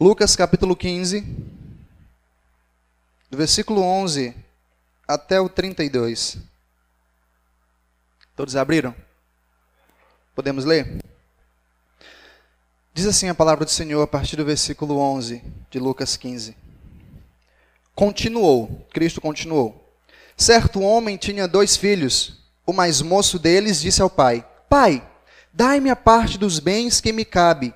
Lucas capítulo 15, do versículo 11 até o 32. Todos abriram? Podemos ler? Diz assim a palavra do Senhor a partir do versículo 11 de Lucas 15. Continuou, Cristo continuou. Certo homem tinha dois filhos. O mais moço deles disse ao pai: Pai, dai-me a parte dos bens que me cabe.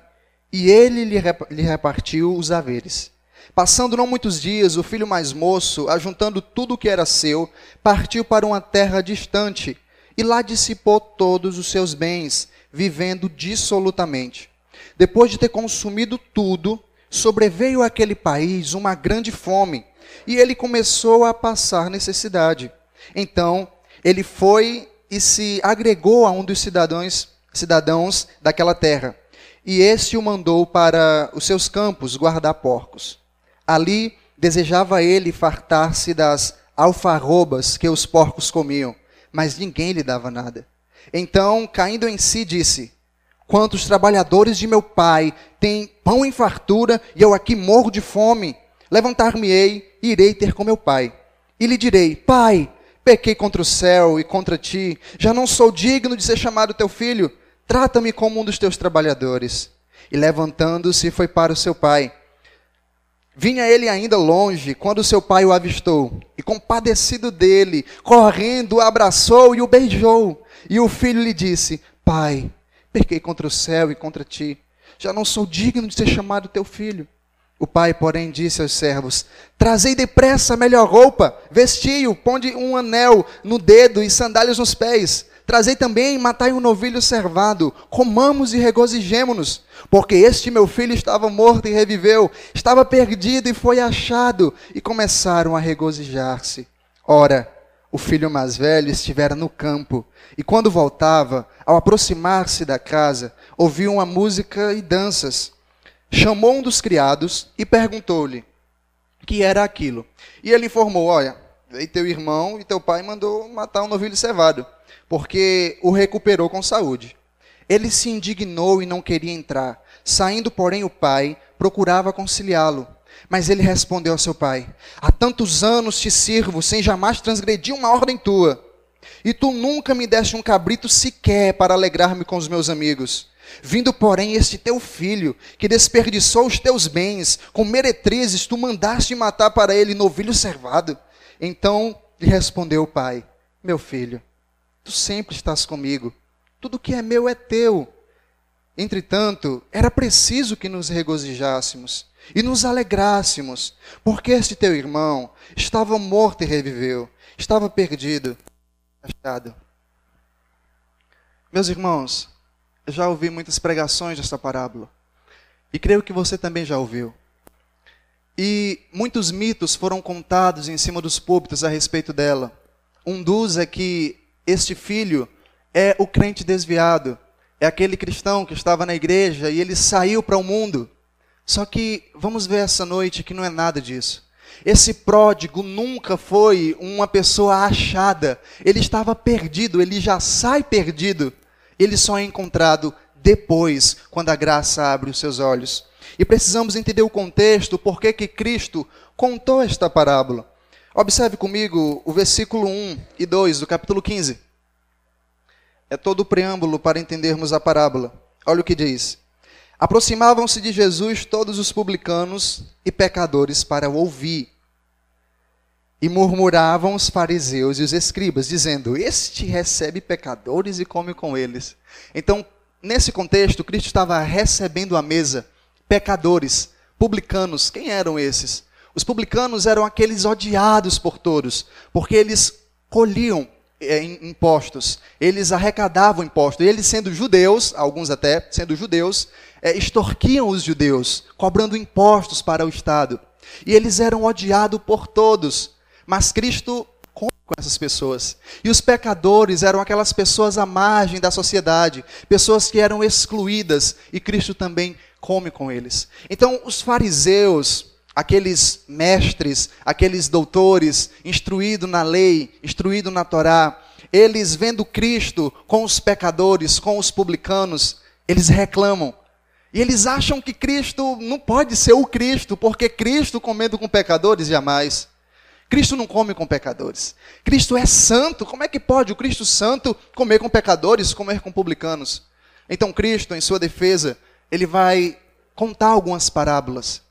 E ele lhe repartiu os haveres. Passando não muitos dias, o filho mais moço, ajuntando tudo o que era seu, partiu para uma terra distante e lá dissipou todos os seus bens, vivendo dissolutamente. Depois de ter consumido tudo, sobreveio àquele país uma grande fome e ele começou a passar necessidade. Então, ele foi e se agregou a um dos cidadãos, cidadãos daquela terra. E este o mandou para os seus campos guardar porcos. Ali desejava ele fartar-se das alfarrobas que os porcos comiam, mas ninguém lhe dava nada. Então, caindo em si, disse: Quantos trabalhadores de meu pai têm pão em fartura e eu aqui morro de fome? Levantar-me-ei e irei ter com meu pai. E lhe direi: Pai, pequei contra o céu e contra ti, já não sou digno de ser chamado teu filho. Trata-me como um dos teus trabalhadores. E levantando-se, foi para o seu pai. Vinha ele ainda longe, quando seu pai o avistou, e compadecido dele, correndo, o abraçou e o beijou. E o filho lhe disse: Pai, pequei contra o céu e contra ti, já não sou digno de ser chamado teu filho. O pai, porém, disse aos servos: Trazei depressa a melhor roupa, vestiu, ponde um anel no dedo e sandálias nos pés. Trazei também, matai um novilho servado, comamos e regozijemo-nos, porque este meu filho estava morto e reviveu, estava perdido e foi achado, e começaram a regozijar-se. Ora, o filho mais velho estivera no campo, e quando voltava, ao aproximar-se da casa, ouviu uma música e danças chamou um dos criados e perguntou-lhe que era aquilo. E ele informou: Olha, veio teu irmão e teu pai mandou matar um novilho cevado, porque o recuperou com saúde. Ele se indignou e não queria entrar. Saindo, porém, o pai procurava conciliá-lo. Mas ele respondeu ao seu pai: Há tantos anos te sirvo, sem jamais transgredir uma ordem tua. E tu nunca me deste um cabrito sequer para alegrar-me com os meus amigos. Vindo, porém, este teu filho, que desperdiçou os teus bens, com meretrizes, tu mandaste matar para ele novilho servado. Então lhe respondeu o pai: Meu filho, tu sempre estás comigo, tudo que é meu é teu. Entretanto, era preciso que nos regozijássemos e nos alegrássemos, porque este teu irmão estava morto e reviveu, estava perdido, achado. Meus irmãos, eu já ouvi muitas pregações desta parábola. E creio que você também já ouviu. E muitos mitos foram contados em cima dos púlpitos a respeito dela. Um dos é que este filho é o crente desviado, é aquele cristão que estava na igreja e ele saiu para o mundo. Só que vamos ver essa noite que não é nada disso. Esse pródigo nunca foi uma pessoa achada, ele estava perdido, ele já sai perdido ele só é encontrado depois, quando a graça abre os seus olhos. E precisamos entender o contexto, por que Cristo contou esta parábola. Observe comigo o versículo 1 e 2 do capítulo 15. É todo o preâmbulo para entendermos a parábola. Olha o que diz. Aproximavam-se de Jesus todos os publicanos e pecadores para ouvir. E murmuravam os fariseus e os escribas, dizendo: Este recebe pecadores e come com eles. Então, nesse contexto, Cristo estava recebendo à mesa pecadores, publicanos. Quem eram esses? Os publicanos eram aqueles odiados por todos, porque eles colhiam é, impostos, eles arrecadavam impostos. E eles, sendo judeus, alguns até sendo judeus, é, extorquiam os judeus, cobrando impostos para o Estado. E eles eram odiados por todos. Mas Cristo com essas pessoas. E os pecadores eram aquelas pessoas à margem da sociedade, pessoas que eram excluídas, e Cristo também come com eles. Então, os fariseus, aqueles mestres, aqueles doutores, instruídos na lei, instruídos na Torá, eles vendo Cristo com os pecadores, com os publicanos, eles reclamam. E eles acham que Cristo não pode ser o Cristo, porque Cristo comendo com pecadores jamais. Cristo não come com pecadores. Cristo é santo. Como é que pode o Cristo santo comer com pecadores, comer com publicanos? Então Cristo, em sua defesa, ele vai contar algumas parábolas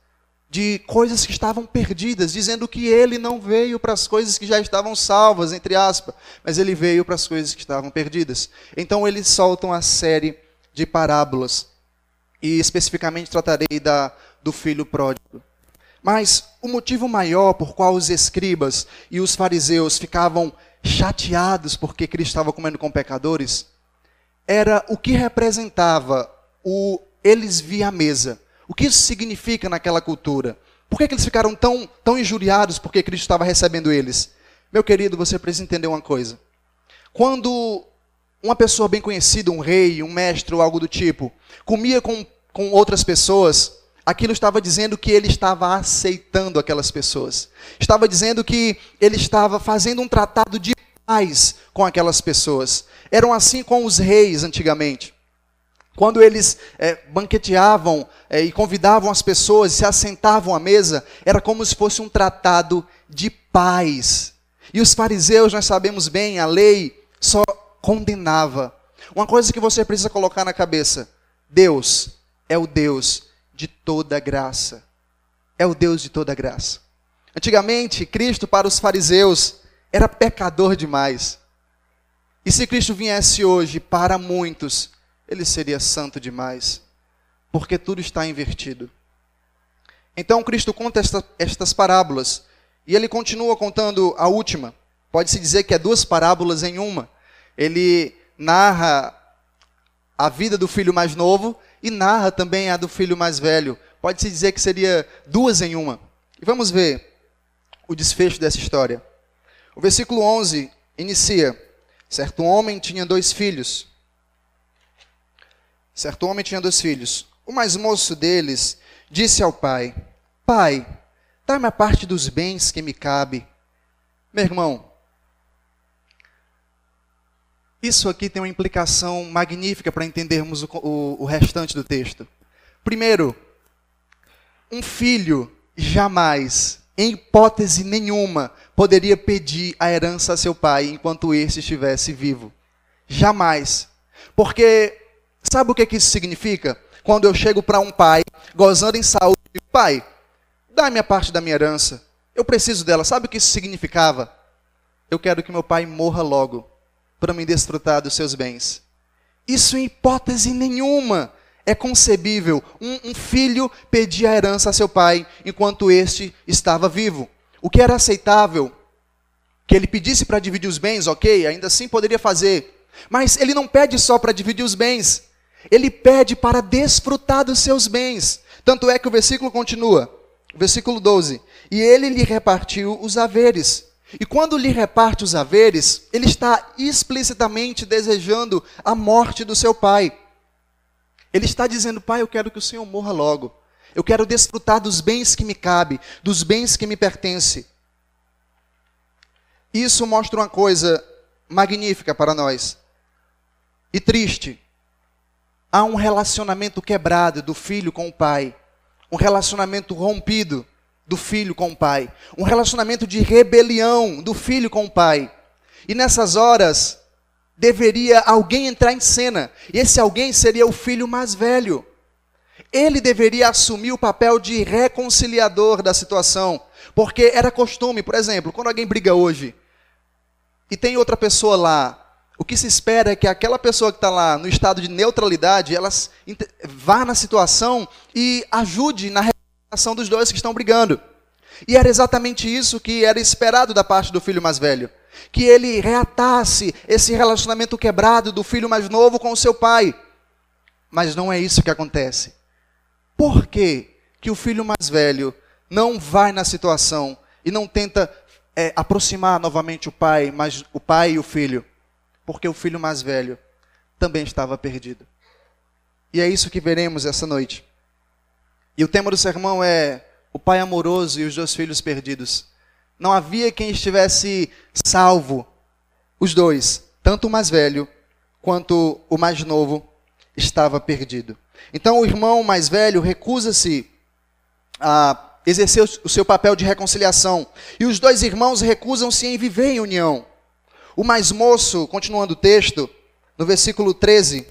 de coisas que estavam perdidas, dizendo que ele não veio para as coisas que já estavam salvas, entre aspas, mas ele veio para as coisas que estavam perdidas. Então eles soltam a série de parábolas e especificamente tratarei da, do filho pródigo. Mas o motivo maior por qual os escribas e os fariseus ficavam chateados porque Cristo estava comendo com pecadores era o que representava o eles via a mesa. O que isso significa naquela cultura? Por que, que eles ficaram tão, tão injuriados porque Cristo estava recebendo eles? Meu querido, você precisa entender uma coisa. Quando uma pessoa bem conhecida, um rei, um mestre ou algo do tipo, comia com, com outras pessoas, aquilo estava dizendo que ele estava aceitando aquelas pessoas. Estava dizendo que ele estava fazendo um tratado de paz com aquelas pessoas. Eram assim com os reis antigamente. Quando eles é, banqueteavam é, e convidavam as pessoas, se assentavam à mesa, era como se fosse um tratado de paz. E os fariseus, nós sabemos bem, a lei só condenava. Uma coisa que você precisa colocar na cabeça: Deus é o Deus de toda graça. É o Deus de toda graça. Antigamente, Cristo para os fariseus era pecador demais. E se Cristo viesse hoje para muitos, ele seria santo demais, porque tudo está invertido. Então Cristo conta esta, estas parábolas e ele continua contando a última. Pode-se dizer que é duas parábolas em uma ele narra a vida do filho mais novo e narra também a do filho mais velho. Pode-se dizer que seria duas em uma. E vamos ver o desfecho dessa história. O versículo 11 inicia: Certo homem tinha dois filhos. Certo homem tinha dois filhos. O mais moço deles disse ao pai: Pai, dá-me a parte dos bens que me cabe. Meu irmão, isso aqui tem uma implicação magnífica para entendermos o, o, o restante do texto. Primeiro, um filho jamais, em hipótese nenhuma, poderia pedir a herança a seu pai enquanto este estivesse vivo. Jamais. Porque, sabe o que, que isso significa? Quando eu chego para um pai, gozando em saúde, digo, pai, dá-me a parte da minha herança. Eu preciso dela. Sabe o que isso significava? Eu quero que meu pai morra logo para me desfrutar dos seus bens. Isso em hipótese nenhuma é concebível. Um, um, filho pedir a herança a seu pai enquanto este estava vivo. O que era aceitável? Que ele pedisse para dividir os bens, ok, ainda assim poderia fazer. Mas ele não pede só para dividir os bens, ele pede para desfrutar dos seus bens. Tanto é que o versículo continua, versículo 12: E ele lhe repartiu os haveres. E quando lhe reparte os haveres, ele está explicitamente desejando a morte do seu pai. Ele está dizendo: Pai, eu quero que o Senhor morra logo. Eu quero desfrutar dos bens que me cabe, dos bens que me pertencem. Isso mostra uma coisa magnífica para nós e triste. Há um relacionamento quebrado do filho com o pai, um relacionamento rompido do filho com o pai, um relacionamento de rebelião do filho com o pai. E nessas horas deveria alguém entrar em cena, e esse alguém seria o filho mais velho. Ele deveria assumir o papel de reconciliador da situação, porque era costume, por exemplo, quando alguém briga hoje e tem outra pessoa lá, o que se espera é que aquela pessoa que está lá no estado de neutralidade, ela vá na situação e ajude na ação dos dois que estão brigando. E era exatamente isso que era esperado da parte do filho mais velho. Que ele reatasse esse relacionamento quebrado do filho mais novo com o seu pai. Mas não é isso que acontece. Por que, que o filho mais velho não vai na situação e não tenta é, aproximar novamente o pai, mas o pai e o filho? Porque o filho mais velho também estava perdido. E é isso que veremos essa noite. E o tema do sermão é o pai amoroso e os dois filhos perdidos. Não havia quem estivesse salvo. Os dois, tanto o mais velho quanto o mais novo, estava perdido. Então o irmão mais velho recusa-se a exercer o seu papel de reconciliação. E os dois irmãos recusam-se em viver em união. O mais moço, continuando o texto, no versículo 13,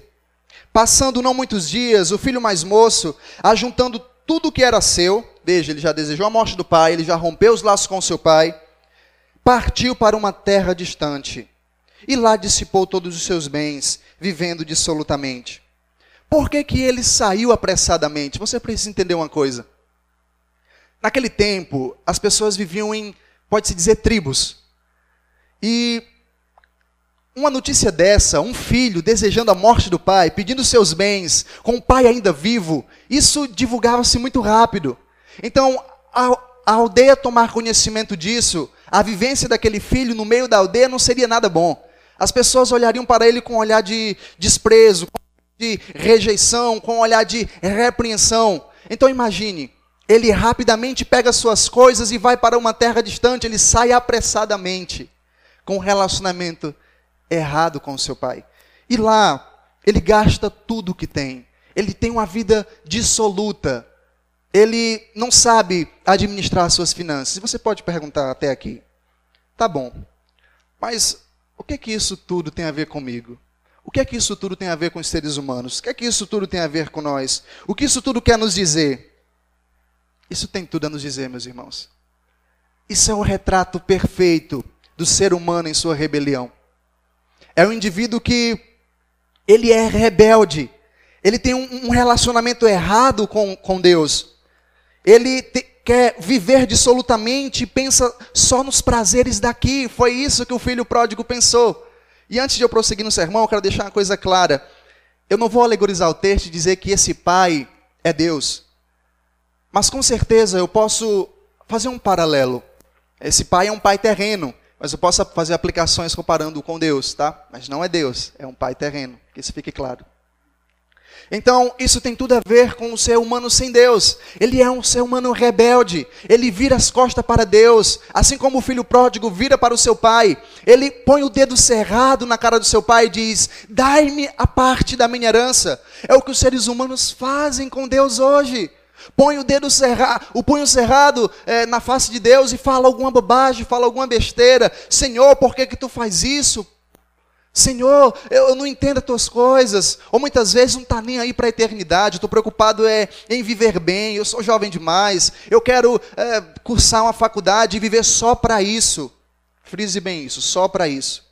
passando não muitos dias, o filho mais moço, ajuntando tudo o que era seu, veja, ele já desejou a morte do pai, ele já rompeu os laços com seu pai, partiu para uma terra distante e lá dissipou todos os seus bens, vivendo dissolutamente. Por que, que ele saiu apressadamente? Você precisa entender uma coisa. Naquele tempo, as pessoas viviam em, pode-se dizer, tribos. E uma notícia dessa, um filho desejando a morte do pai, pedindo seus bens, com o pai ainda vivo, isso divulgava-se muito rápido. Então, a, a aldeia tomar conhecimento disso, a vivência daquele filho no meio da aldeia não seria nada bom. As pessoas olhariam para ele com um olhar de desprezo, de rejeição, com um olhar de repreensão. Então imagine, ele rapidamente pega suas coisas e vai para uma terra distante, ele sai apressadamente, com um relacionamento errado com seu pai. E lá, ele gasta tudo o que tem. Ele tem uma vida dissoluta. Ele não sabe administrar suas finanças. E você pode perguntar até aqui. Tá bom. Mas o que é que isso tudo tem a ver comigo? O que é que isso tudo tem a ver com os seres humanos? O que é que isso tudo tem a ver com nós? O que isso tudo quer nos dizer? Isso tem tudo a nos dizer, meus irmãos. Isso é o retrato perfeito do ser humano em sua rebelião. É um indivíduo que ele é rebelde. Ele tem um, relacionamento errado com, com Deus. Ele te, quer viver dissolutamente pensa só nos prazeres daqui. Foi isso que o filho pródigo pensou. E antes de eu prosseguir no sermão, eu quero deixar uma coisa clara. Eu não vou alegorizar o texto e dizer que esse pai é Deus. Mas com certeza eu posso fazer um paralelo. Esse pai é um pai terreno, mas eu posso fazer aplicações comparando com Deus, tá? Mas não é Deus, é um pai terreno, que isso fique claro. Então, isso tem tudo a ver com o ser humano sem Deus. Ele é um ser humano rebelde. Ele vira as costas para Deus, assim como o filho pródigo vira para o seu pai. Ele põe o dedo cerrado na cara do seu pai e diz: Dai-me a parte da minha herança. É o que os seres humanos fazem com Deus hoje. Põe o dedo cerrado, o punho cerrado é, na face de Deus e fala alguma bobagem, fala alguma besteira. Senhor, por que, que tu faz isso? Senhor, eu, eu não entendo as tuas coisas. Ou muitas vezes não está nem aí para a eternidade. Estou preocupado é, em viver bem. Eu sou jovem demais. Eu quero é, cursar uma faculdade e viver só para isso. Frise bem isso, só para isso.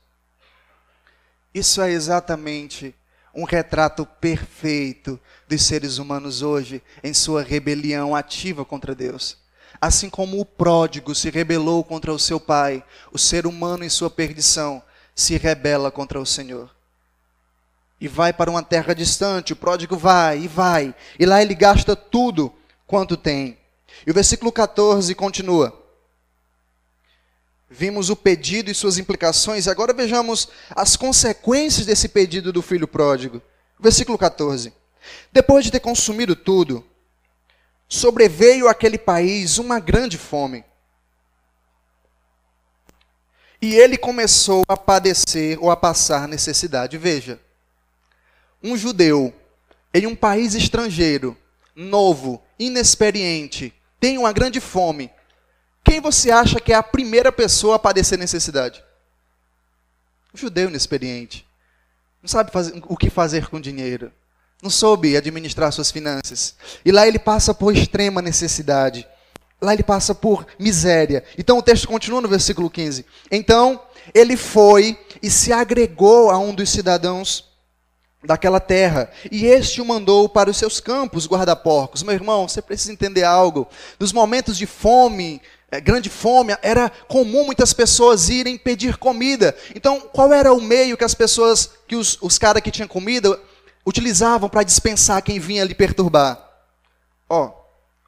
Isso é exatamente um retrato perfeito dos seres humanos hoje em sua rebelião ativa contra Deus. Assim como o pródigo se rebelou contra o seu pai, o ser humano em sua perdição se rebela contra o Senhor. E vai para uma terra distante, o pródigo vai e vai, e lá ele gasta tudo quanto tem. E o versículo 14 continua. Vimos o pedido e suas implicações, agora vejamos as consequências desse pedido do filho pródigo. Versículo 14. Depois de ter consumido tudo, sobreveio àquele país uma grande fome. E ele começou a padecer ou a passar necessidade. Veja, um judeu em um país estrangeiro, novo, inexperiente, tem uma grande fome. Quem você acha que é a primeira pessoa a padecer necessidade? Um judeu inexperiente. Não sabe fazer, o que fazer com dinheiro não soube administrar suas finanças. E lá ele passa por extrema necessidade. Lá ele passa por miséria. Então o texto continua no versículo 15. Então ele foi e se agregou a um dos cidadãos daquela terra, e este o mandou para os seus campos guarda-porcos. Meu irmão, você precisa entender algo. Nos momentos de fome, grande fome, era comum muitas pessoas irem pedir comida. Então, qual era o meio que as pessoas, que os, os caras que tinham comida, utilizavam para dispensar quem vinha lhe perturbar. Ó, oh,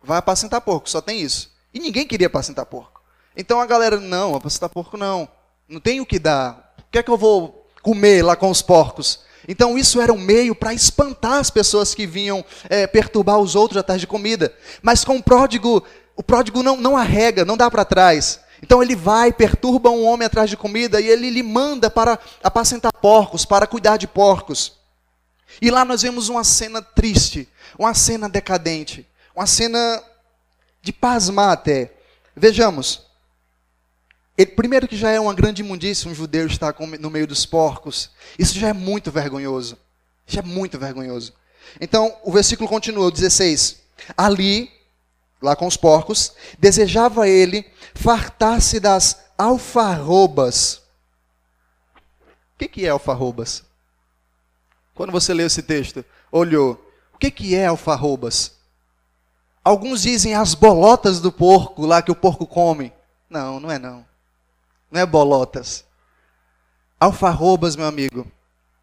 vai apacentar porco, só tem isso. E ninguém queria apacentar porco. Então a galera, não, apacentar porco não. Não tem o que dar. O que é que eu vou comer lá com os porcos? Então isso era um meio para espantar as pessoas que vinham é, perturbar os outros atrás de comida. Mas com o pródigo, o pródigo não, não arrega, não dá para trás. Então ele vai, perturba um homem atrás de comida e ele lhe manda para apacentar porcos, para cuidar de porcos. E lá nós vemos uma cena triste, uma cena decadente, uma cena de pasmar até. Vejamos. Ele, primeiro que já é uma grande imundícia um judeu estar no meio dos porcos. Isso já é muito vergonhoso. Já é muito vergonhoso. Então, o versículo continua, o 16. Ali, lá com os porcos, desejava ele fartar-se das alfarrobas. O que, que é alfarrobas? Quando você leu esse texto, olhou, o que, que é alfarrobas? Alguns dizem as bolotas do porco, lá que o porco come. Não, não é não. Não é bolotas. Alfarrobas, meu amigo,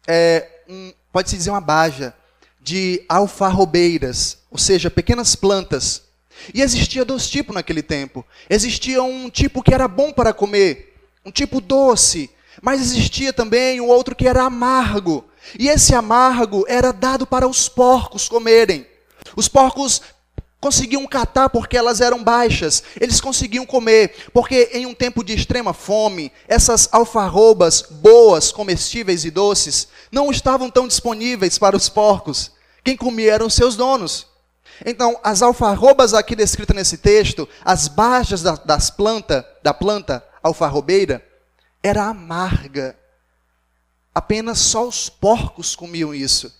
é um, pode-se dizer uma baja de alfarrobeiras, ou seja, pequenas plantas. E existia dois tipos naquele tempo. Existia um tipo que era bom para comer, um tipo doce, mas existia também um outro que era amargo. E esse amargo era dado para os porcos comerem. Os porcos conseguiam catar porque elas eram baixas, eles conseguiam comer, porque em um tempo de extrema fome, essas alfarrobas boas, comestíveis e doces, não estavam tão disponíveis para os porcos. Quem comia eram seus donos. Então, as alfarrobas aqui descritas nesse texto, as baixas da, das planta, da planta alfarrobeira, era amarga. Apenas só os porcos comiam isso.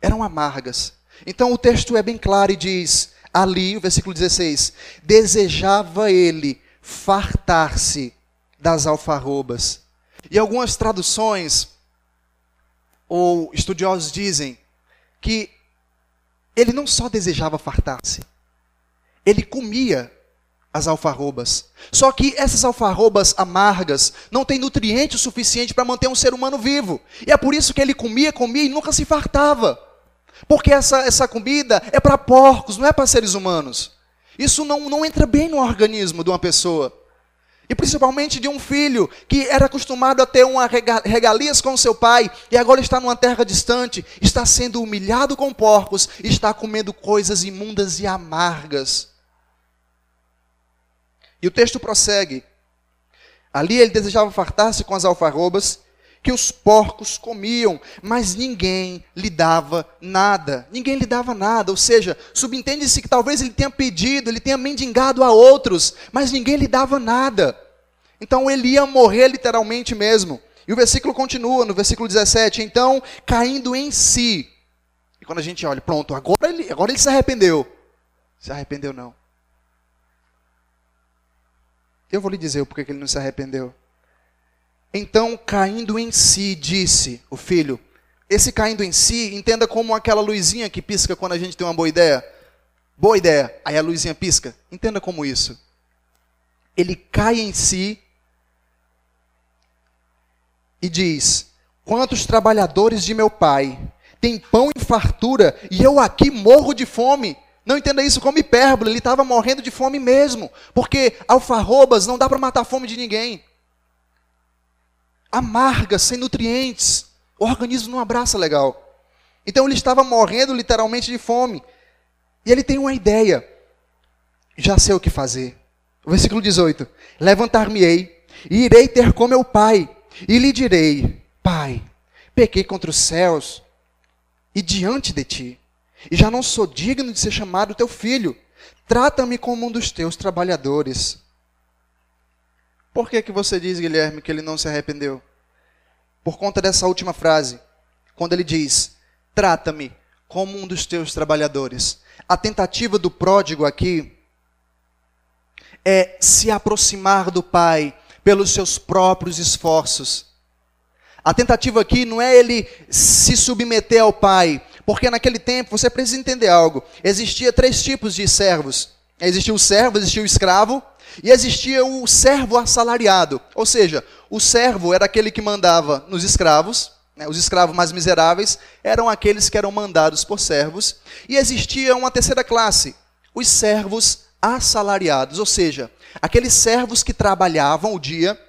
Eram amargas. Então o texto é bem claro e diz: ali, o versículo 16: desejava ele fartar-se das alfarrobas. E algumas traduções ou estudiosos dizem que ele não só desejava fartar-se, ele comia as alfarrobas. Só que essas alfarrobas amargas não têm nutriente o suficiente para manter um ser humano vivo. E é por isso que ele comia, comia e nunca se fartava. Porque essa, essa comida é para porcos, não é para seres humanos. Isso não, não entra bem no organismo de uma pessoa. E principalmente de um filho que era acostumado a ter uma regalias com seu pai e agora está numa terra distante, está sendo humilhado com porcos, está comendo coisas imundas e amargas. E o texto prossegue. Ali ele desejava fartar-se com as alfarrobas que os porcos comiam, mas ninguém lhe dava nada. Ninguém lhe dava nada, ou seja, subentende-se que talvez ele tenha pedido, ele tenha mendigado a outros, mas ninguém lhe dava nada. Então ele ia morrer literalmente mesmo. E o versículo continua, no versículo 17: então, caindo em si. E quando a gente olha, pronto, agora ele, agora ele se arrependeu. Se arrependeu não. Eu vou lhe dizer o porquê que ele não se arrependeu. Então, caindo em si, disse o filho. Esse caindo em si, entenda como aquela luzinha que pisca quando a gente tem uma boa ideia. Boa ideia, aí a luzinha pisca. Entenda como isso. Ele cai em si e diz: Quantos trabalhadores de meu pai têm pão em fartura e eu aqui morro de fome? Não entenda isso como hipérbole, ele estava morrendo de fome mesmo, porque alfarrobas não dá para matar a fome de ninguém. Amarga, sem nutrientes, o organismo não abraça legal. Então ele estava morrendo literalmente de fome. E ele tem uma ideia. Já sei o que fazer. Versículo 18: Levantar-me-ei e irei ter com meu pai, e lhe direi: Pai, pequei contra os céus e diante de ti e já não sou digno de ser chamado teu filho. Trata-me como um dos teus trabalhadores. Por que, que você diz, Guilherme, que ele não se arrependeu? Por conta dessa última frase, quando ele diz: Trata-me como um dos teus trabalhadores. A tentativa do pródigo aqui é se aproximar do Pai pelos seus próprios esforços. A tentativa aqui não é ele se submeter ao Pai, porque naquele tempo, você precisa entender algo. Existia três tipos de servos. Existia o servo, existia o escravo e existia o servo assalariado. Ou seja, o servo era aquele que mandava nos escravos, né, os escravos mais miseráveis eram aqueles que eram mandados por servos. E existia uma terceira classe, os servos assalariados, ou seja, aqueles servos que trabalhavam o dia,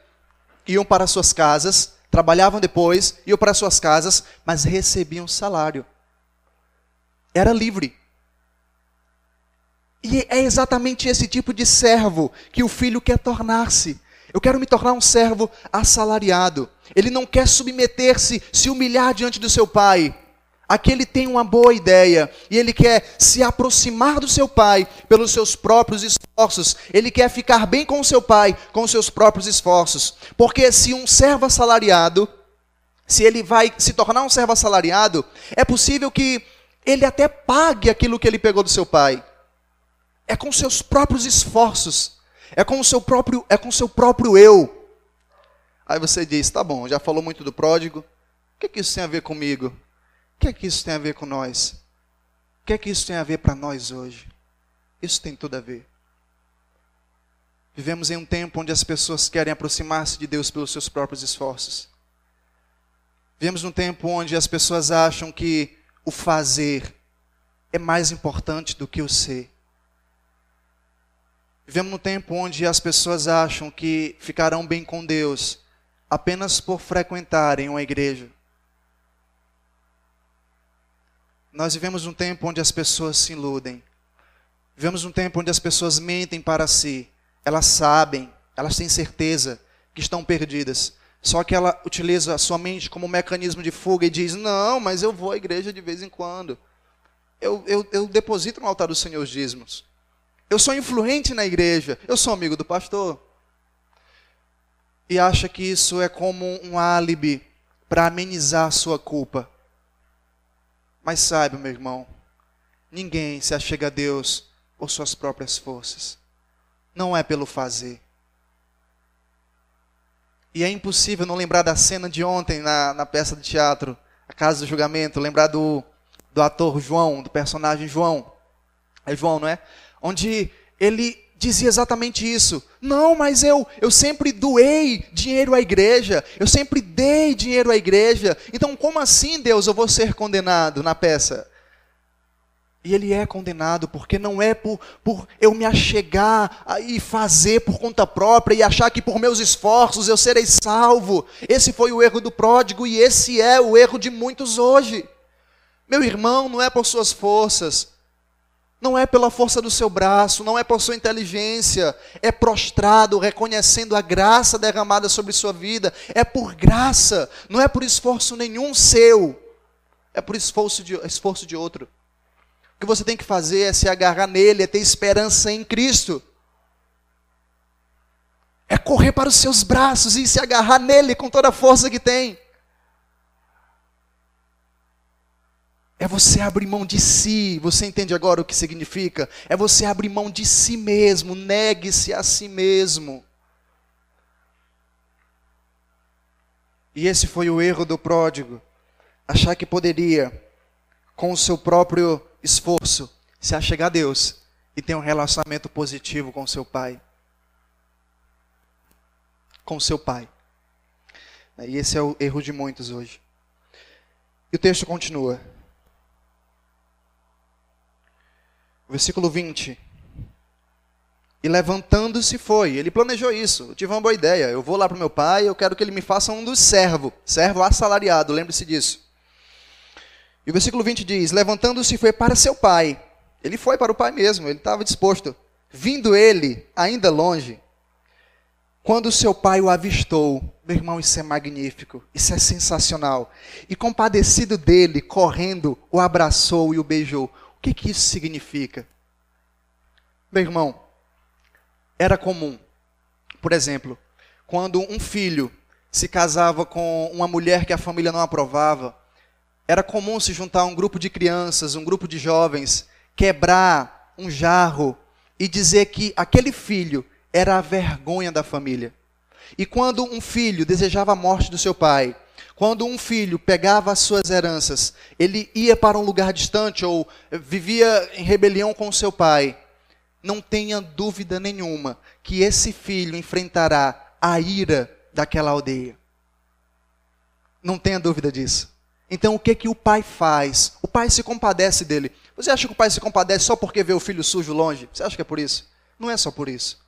iam para suas casas, trabalhavam depois, iam para suas casas, mas recebiam salário era livre. E é exatamente esse tipo de servo que o filho quer tornar-se. Eu quero me tornar um servo assalariado. Ele não quer submeter-se, se humilhar diante do seu pai. aqui ele tem uma boa ideia e ele quer se aproximar do seu pai pelos seus próprios esforços. Ele quer ficar bem com o seu pai com os seus próprios esforços. Porque se um servo assalariado, se ele vai se tornar um servo assalariado, é possível que ele até pague aquilo que ele pegou do seu pai. É com seus próprios esforços. É com o seu próprio, é com o seu próprio eu. Aí você diz, tá bom, já falou muito do pródigo. O que, é que isso tem a ver comigo? O que é que isso tem a ver com nós? O que é que isso tem a ver para nós hoje? Isso tem tudo a ver. Vivemos em um tempo onde as pessoas querem aproximar-se de Deus pelos seus próprios esforços. Vivemos num tempo onde as pessoas acham que o fazer é mais importante do que o ser. Vivemos num tempo onde as pessoas acham que ficarão bem com Deus apenas por frequentarem uma igreja. Nós vivemos um tempo onde as pessoas se iludem. Vivemos um tempo onde as pessoas mentem para si. Elas sabem, elas têm certeza que estão perdidas. Só que ela utiliza a sua mente como um mecanismo de fuga e diz: Não, mas eu vou à igreja de vez em quando. Eu, eu, eu deposito no altar do Senhor os dízimos. Eu sou influente na igreja. Eu sou amigo do pastor e acha que isso é como um álibi para amenizar a sua culpa. Mas saiba, meu irmão, ninguém se achega a Deus por suas próprias forças. Não é pelo fazer. E é impossível não lembrar da cena de ontem na, na peça de teatro, A Casa do Julgamento, lembrar do, do ator João, do personagem João. É João, não é? Onde ele dizia exatamente isso. Não, mas eu, eu sempre doei dinheiro à igreja, eu sempre dei dinheiro à igreja. Então, como assim, Deus, eu vou ser condenado na peça? E ele é condenado porque não é por, por eu me achegar e fazer por conta própria e achar que por meus esforços eu serei salvo. Esse foi o erro do pródigo e esse é o erro de muitos hoje. Meu irmão, não é por suas forças, não é pela força do seu braço, não é por sua inteligência, é prostrado, reconhecendo a graça derramada sobre sua vida, é por graça, não é por esforço nenhum seu, é por esforço de, esforço de outro. O que você tem que fazer é se agarrar nele, é ter esperança em Cristo. É correr para os seus braços e se agarrar nele com toda a força que tem. É você abrir mão de si. Você entende agora o que significa? É você abrir mão de si mesmo. Negue-se a si mesmo. E esse foi o erro do pródigo. Achar que poderia, com o seu próprio esforço, se achegar a Deus e ter um relacionamento positivo com seu pai. Com seu pai. E esse é o erro de muitos hoje. E o texto continua. Versículo 20. E levantando-se foi. Ele planejou isso. Eu tive uma boa ideia. Eu vou lá para o meu pai, eu quero que ele me faça um dos servos. Servo assalariado, lembre-se disso. E o versículo 20 diz: Levantando-se foi para seu pai. Ele foi para o pai mesmo, ele estava disposto. Vindo ele, ainda longe, quando seu pai o avistou, meu irmão, isso é magnífico, isso é sensacional. E compadecido dele, correndo, o abraçou e o beijou. O que, que isso significa? Meu irmão, era comum, por exemplo, quando um filho se casava com uma mulher que a família não aprovava, era comum se juntar um grupo de crianças, um grupo de jovens, quebrar um jarro e dizer que aquele filho era a vergonha da família. E quando um filho desejava a morte do seu pai, quando um filho pegava as suas heranças, ele ia para um lugar distante ou vivia em rebelião com seu pai, não tenha dúvida nenhuma que esse filho enfrentará a ira daquela aldeia. Não tenha dúvida disso. Então o que que o pai faz? O pai se compadece dele. Você acha que o pai se compadece só porque vê o filho sujo longe? Você acha que é por isso? Não é só por isso.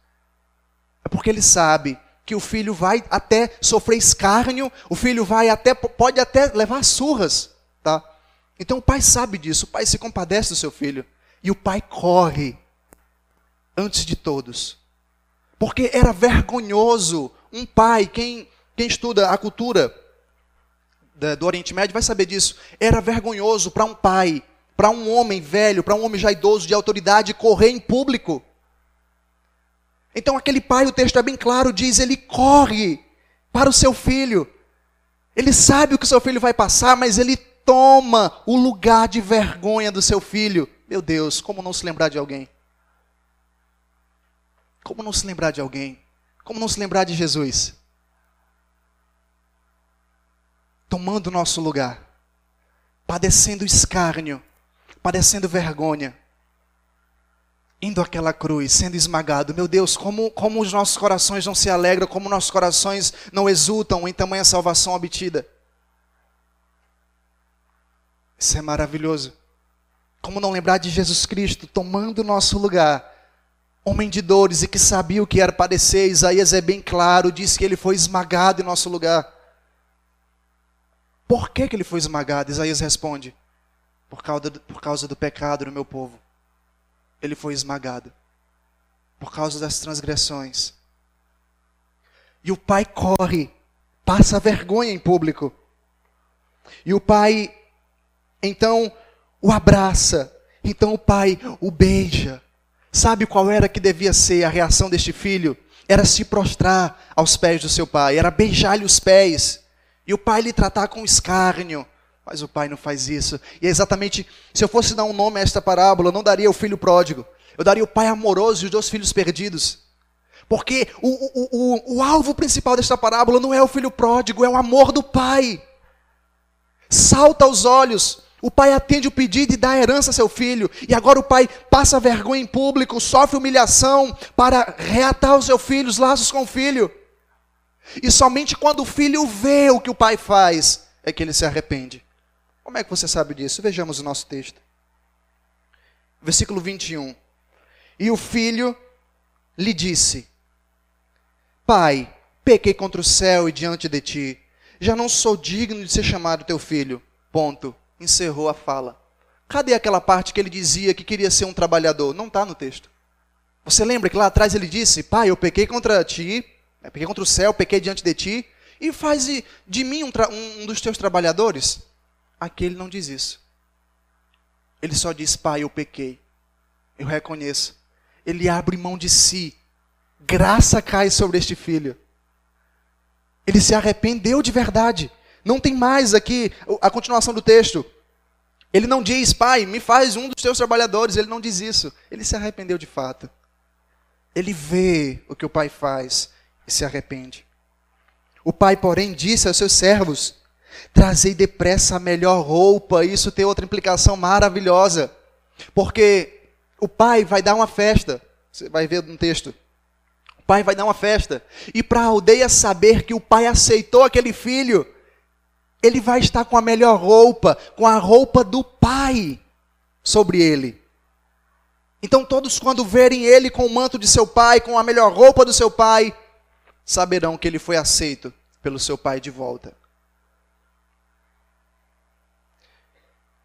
É porque ele sabe que o filho vai até sofrer escárnio, o filho vai até pode até levar surras, tá? Então o pai sabe disso, o pai se compadece do seu filho e o pai corre antes de todos. Porque era vergonhoso um pai, quem quem estuda a cultura do Oriente Médio vai saber disso. Era vergonhoso para um pai, para um homem velho, para um homem já idoso de autoridade correr em público. Então aquele pai, o texto é bem claro, diz, ele corre para o seu filho. Ele sabe o que seu filho vai passar, mas ele toma o lugar de vergonha do seu filho. Meu Deus, como não se lembrar de alguém? Como não se lembrar de alguém? Como não se lembrar de Jesus? Tomando o nosso lugar, padecendo escárnio, padecendo vergonha, indo àquela cruz, sendo esmagado. Meu Deus, como, como os nossos corações não se alegram, como nossos corações não exultam em tamanha salvação obtida. Isso é maravilhoso. Como não lembrar de Jesus Cristo tomando o nosso lugar, homem de dores e que sabia o que era padecer. Isaías é bem claro, diz que ele foi esmagado em nosso lugar. Por que, que ele foi esmagado? Isaías responde: por causa, do, por causa do pecado no meu povo ele foi esmagado por causa das transgressões. E o pai corre, passa vergonha em público. E o pai, então, o abraça. Então o pai o beija. Sabe qual era que devia ser a reação deste filho? Era se prostrar aos pés do seu pai, era beijar-lhe os pés. E o pai lhe tratar com escárnio. Mas o pai não faz isso. E é exatamente, se eu fosse dar um nome a esta parábola, eu não daria o filho pródigo. Eu daria o pai amoroso e os dois filhos perdidos. Porque o, o, o, o alvo principal desta parábola não é o filho pródigo, é o amor do pai. Salta aos olhos. O pai atende o pedido e dá herança a seu filho. E agora o pai passa vergonha em público, sofre humilhação para reatar os seus filhos, laços com o filho. E somente quando o filho vê o que o pai faz, é que ele se arrepende. Como é que você sabe disso? Vejamos o nosso texto. Versículo 21. E o filho lhe disse: Pai, pequei contra o céu e diante de ti. Já não sou digno de ser chamado teu filho. Ponto. Encerrou a fala. Cadê aquela parte que ele dizia que queria ser um trabalhador? Não está no texto. Você lembra que lá atrás ele disse: Pai, eu pequei contra ti, pequei contra o céu, pequei diante de ti, e faz de mim um, um dos teus trabalhadores? Aqui ele não diz isso. Ele só diz: Pai, eu pequei. Eu reconheço. Ele abre mão de si. Graça cai sobre este filho. Ele se arrependeu de verdade. Não tem mais aqui a continuação do texto. Ele não diz, pai, me faz um dos teus trabalhadores. Ele não diz isso. Ele se arrependeu de fato. Ele vê o que o pai faz e se arrepende. O pai, porém, disse aos seus servos: Trazei depressa a melhor roupa. Isso tem outra implicação maravilhosa. Porque o pai vai dar uma festa. Você vai ver no texto. O pai vai dar uma festa. E para a aldeia saber que o pai aceitou aquele filho, ele vai estar com a melhor roupa, com a roupa do pai sobre ele. Então todos quando verem ele com o manto de seu pai, com a melhor roupa do seu pai, saberão que ele foi aceito pelo seu pai de volta.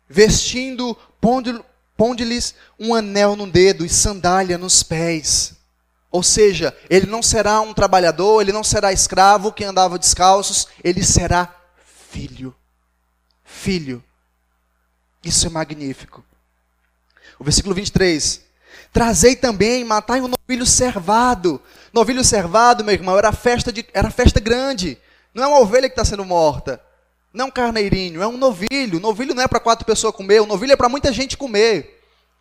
Vestindo, pondo-lhes um anel no dedo e sandália nos pés. Ou seja, ele não será um trabalhador, ele não será escravo que andava descalços, ele será filho. Filho. Isso é magnífico. O versículo 23. Trazei também, matai um novilho servado. Novilho servado, meu irmão, era festa, de, era festa grande. Não é uma ovelha que está sendo morta. Não é carneirinho, é um novilho. Novilho não é para quatro pessoas comer, o novilho é para muita gente comer.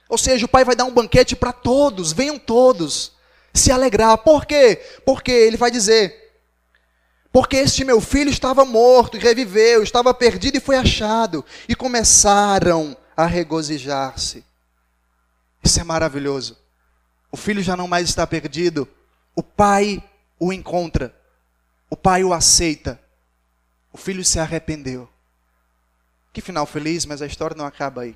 Ou seja, o pai vai dar um banquete para todos, venham todos se alegrar. Por quê? Porque ele vai dizer: Porque este meu filho estava morto e reviveu, estava perdido e foi achado. E começaram a regozijar-se. Isso é maravilhoso. O filho já não mais está perdido. O pai o encontra. O pai o aceita. O filho se arrependeu. Que final feliz, mas a história não acaba aí.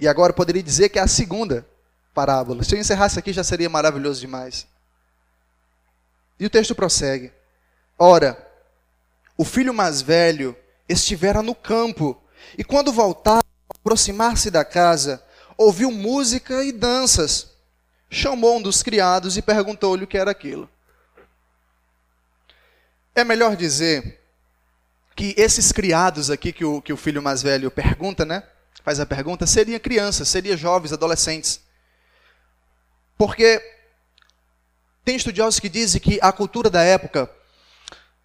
E agora eu poderia dizer que é a segunda parábola. Se eu encerrasse aqui já seria maravilhoso demais. E o texto prossegue. Ora, o filho mais velho estivera no campo, e quando voltava, aproximar-se da casa, ouviu música e danças. Chamou um dos criados e perguntou-lhe o que era aquilo. É melhor dizer que esses criados aqui que o, que o filho mais velho pergunta, né? Faz a pergunta, seriam crianças, seriam jovens, adolescentes. Porque tem estudiosos que dizem que a cultura da época,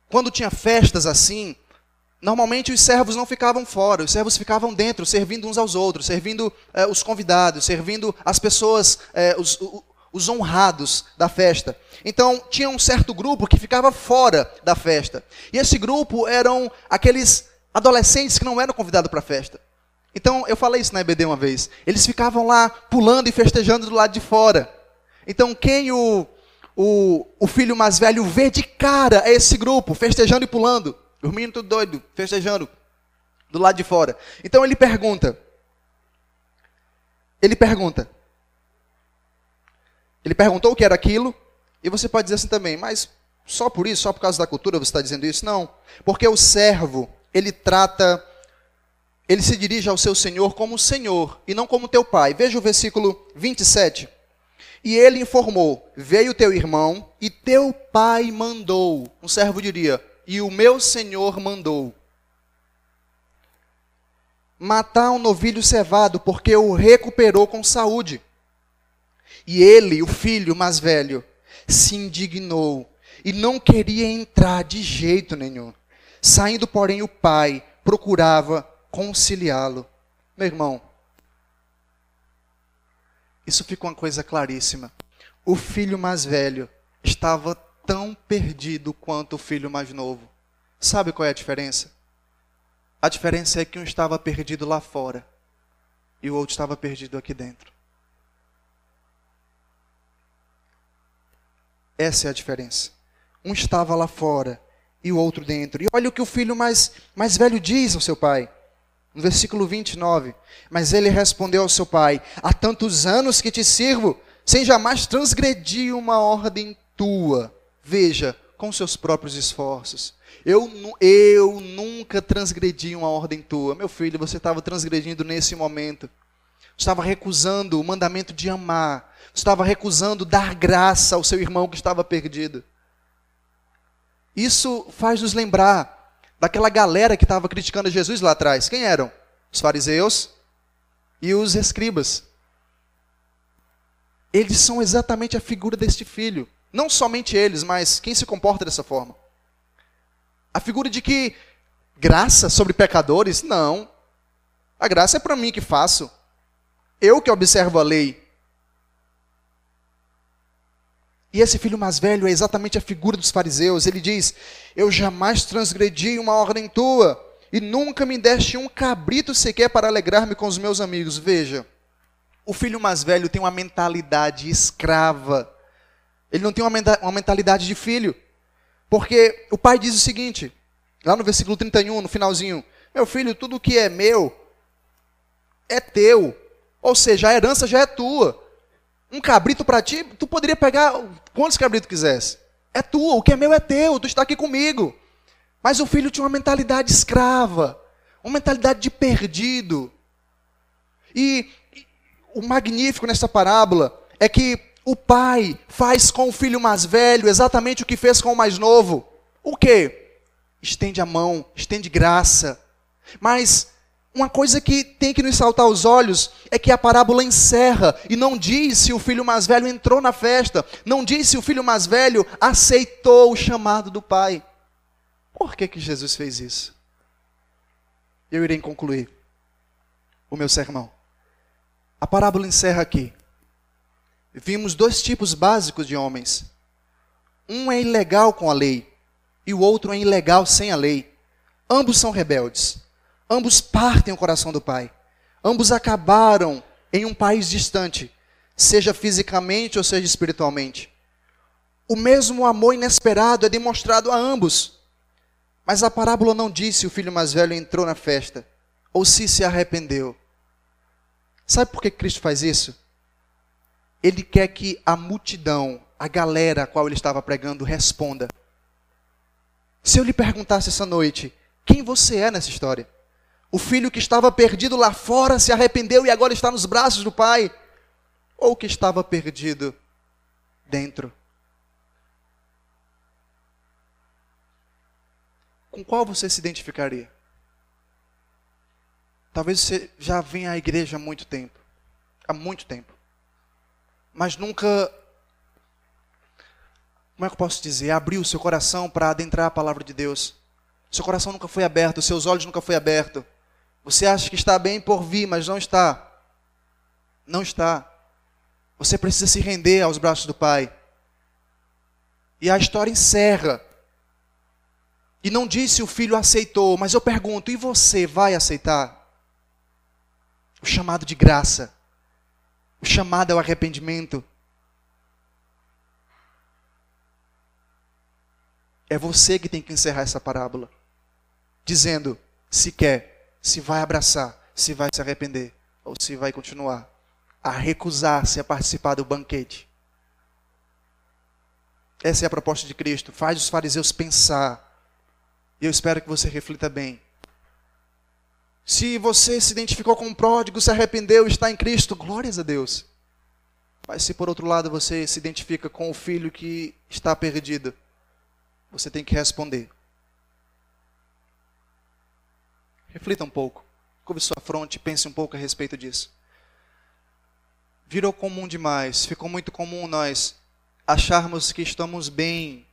quando tinha festas assim, normalmente os servos não ficavam fora, os servos ficavam dentro, servindo uns aos outros, servindo eh, os convidados, servindo as pessoas, eh, os, os honrados da festa. Então, tinha um certo grupo que ficava fora da festa. E esse grupo eram aqueles adolescentes que não eram convidados para a festa. Então, eu falei isso na EBD uma vez. Eles ficavam lá pulando e festejando do lado de fora. Então, quem o, o, o filho mais velho vê de cara é esse grupo, festejando e pulando. Os meninos tudo doido, festejando do lado de fora. Então, ele pergunta. Ele pergunta: ele perguntou o que era aquilo, e você pode dizer assim também, mas só por isso, só por causa da cultura você está dizendo isso? Não. Porque o servo, ele trata, ele se dirige ao seu senhor como senhor, e não como teu pai. Veja o versículo 27. E ele informou: Veio teu irmão, e teu pai mandou. Um servo diria: E o meu senhor mandou. Matar um novilho cevado, porque o recuperou com saúde. E ele, o filho mais velho, se indignou e não queria entrar de jeito nenhum. Saindo, porém, o pai procurava conciliá-lo. Meu irmão, isso fica uma coisa claríssima. O filho mais velho estava tão perdido quanto o filho mais novo. Sabe qual é a diferença? A diferença é que um estava perdido lá fora e o outro estava perdido aqui dentro. Essa é a diferença. Um estava lá fora e o outro dentro. E olha o que o filho mais, mais velho diz ao seu pai. No versículo 29. Mas ele respondeu ao seu pai: Há tantos anos que te sirvo, sem jamais transgredir uma ordem tua. Veja, com seus próprios esforços. Eu, eu nunca transgredi uma ordem tua. Meu filho, você estava transgredindo nesse momento. Estava recusando o mandamento de amar estava recusando dar graça ao seu irmão que estava perdido. Isso faz nos lembrar daquela galera que estava criticando Jesus lá atrás. Quem eram? Os fariseus e os escribas. Eles são exatamente a figura deste filho. Não somente eles, mas quem se comporta dessa forma. A figura de que graça sobre pecadores? Não. A graça é para mim que faço. Eu que observo a lei. E esse filho mais velho é exatamente a figura dos fariseus. Ele diz: Eu jamais transgredi uma ordem tua, e nunca me deste um cabrito sequer para alegrar-me com os meus amigos. Veja, o filho mais velho tem uma mentalidade escrava. Ele não tem uma mentalidade de filho. Porque o pai diz o seguinte, lá no versículo 31, no finalzinho: Meu filho, tudo que é meu é teu. Ou seja, a herança já é tua um cabrito para ti, tu poderia pegar quantos cabritos quisesse. É tua, o que é meu é teu, tu está aqui comigo. Mas o filho tinha uma mentalidade escrava, uma mentalidade de perdido. E, e o magnífico nessa parábola é que o pai faz com o filho mais velho exatamente o que fez com o mais novo. O quê? Estende a mão, estende graça. Mas uma coisa que tem que nos saltar aos olhos é que a parábola encerra e não diz se o filho mais velho entrou na festa, não diz se o filho mais velho aceitou o chamado do pai. Por que, que Jesus fez isso? Eu irei concluir o meu sermão. A parábola encerra aqui. Vimos dois tipos básicos de homens. Um é ilegal com a lei e o outro é ilegal sem a lei. Ambos são rebeldes. Ambos partem o coração do Pai. Ambos acabaram em um país distante, seja fisicamente ou seja espiritualmente. O mesmo amor inesperado é demonstrado a ambos. Mas a parábola não diz se o filho mais velho entrou na festa ou se se arrependeu. Sabe por que Cristo faz isso? Ele quer que a multidão, a galera a qual ele estava pregando, responda. Se eu lhe perguntasse essa noite, quem você é nessa história? O filho que estava perdido lá fora se arrependeu e agora está nos braços do pai. Ou que estava perdido dentro. com qual você se identificaria? Talvez você já venha à igreja há muito tempo. Há muito tempo. Mas nunca. Como é que eu posso dizer? Abriu seu coração para adentrar a palavra de Deus. Seu coração nunca foi aberto, seus olhos nunca foi aberto. Você acha que está bem por vir, mas não está. Não está. Você precisa se render aos braços do Pai. E a história encerra. E não diz se o filho aceitou, mas eu pergunto: e você vai aceitar? O chamado de graça. O chamado ao arrependimento. É você que tem que encerrar essa parábola. Dizendo se quer, se vai abraçar, se vai se arrepender, ou se vai continuar a recusar-se a participar do banquete. Essa é a proposta de Cristo. Faz os fariseus pensar. E eu espero que você reflita bem. Se você se identificou com um pródigo, se arrependeu, está em Cristo, glórias a Deus. Mas se por outro lado você se identifica com o filho que está perdido, você tem que responder. Reflita um pouco. Curve sua fronte pense um pouco a respeito disso. Virou comum demais, ficou muito comum nós acharmos que estamos bem.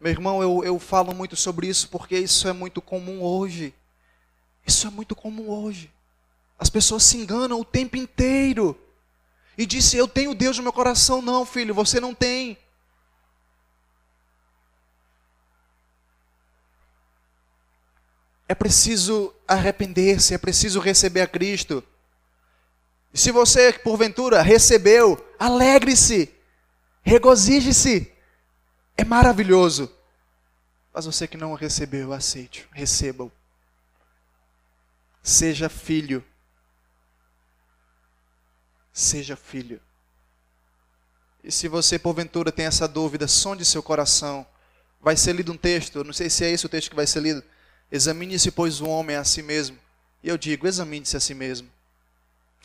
Meu irmão, eu, eu falo muito sobre isso porque isso é muito comum hoje. Isso é muito comum hoje. As pessoas se enganam o tempo inteiro. E disse: Eu tenho Deus no meu coração. Não, filho, você não tem. É preciso arrepender-se, é preciso receber a Cristo. E se você, porventura, recebeu, alegre-se. Regozije-se. É maravilhoso. Mas você que não recebeu, aceite, receba-o. Seja filho. Seja filho. E se você, porventura, tem essa dúvida, sonde seu coração. Vai ser lido um texto, não sei se é esse o texto que vai ser lido. Examine-se, pois, o homem a si mesmo. E eu digo, examine-se a si mesmo.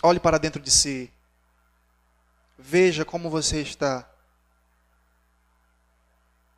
Olhe para dentro de si. Veja como você está.